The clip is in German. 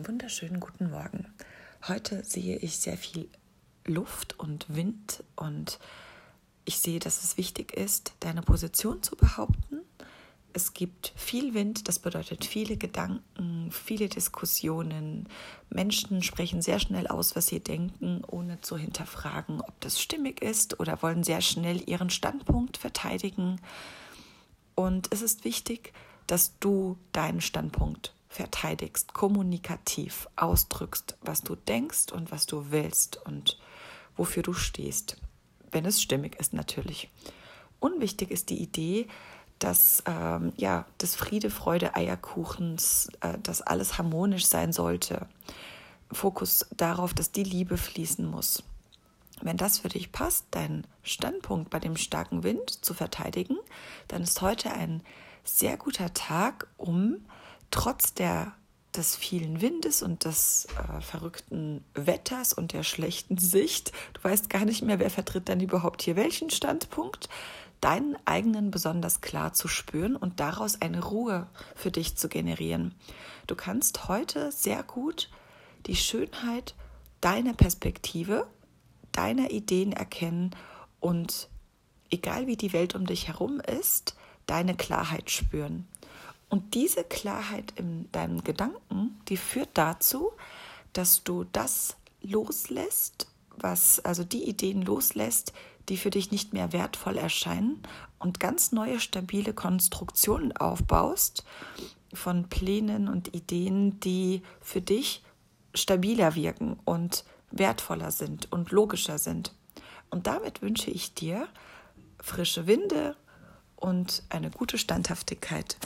Einen wunderschönen guten Morgen. Heute sehe ich sehr viel Luft und Wind und ich sehe, dass es wichtig ist, deine Position zu behaupten. Es gibt viel Wind, das bedeutet viele Gedanken, viele Diskussionen. Menschen sprechen sehr schnell aus, was sie denken, ohne zu hinterfragen, ob das stimmig ist oder wollen sehr schnell ihren Standpunkt verteidigen. Und es ist wichtig, dass du deinen Standpunkt verteidigst, kommunikativ ausdrückst, was du denkst und was du willst und wofür du stehst, wenn es stimmig ist natürlich. Unwichtig ist die Idee, dass ähm, ja des Friede, Freude, Eierkuchens, äh, dass alles harmonisch sein sollte. Fokus darauf, dass die Liebe fließen muss. Wenn das für dich passt, deinen Standpunkt bei dem starken Wind zu verteidigen, dann ist heute ein sehr guter Tag, um trotz der, des vielen Windes und des äh, verrückten Wetters und der schlechten Sicht, du weißt gar nicht mehr, wer vertritt dann überhaupt hier welchen Standpunkt, deinen eigenen besonders klar zu spüren und daraus eine Ruhe für dich zu generieren. Du kannst heute sehr gut die Schönheit deiner Perspektive, deiner Ideen erkennen und egal wie die Welt um dich herum ist, deine Klarheit spüren. Und diese Klarheit in deinen Gedanken, die führt dazu, dass du das loslässt, was, also die Ideen loslässt, die für dich nicht mehr wertvoll erscheinen und ganz neue stabile Konstruktionen aufbaust von Plänen und Ideen, die für dich stabiler wirken und wertvoller sind und logischer sind. Und damit wünsche ich dir frische Winde und eine gute Standhaftigkeit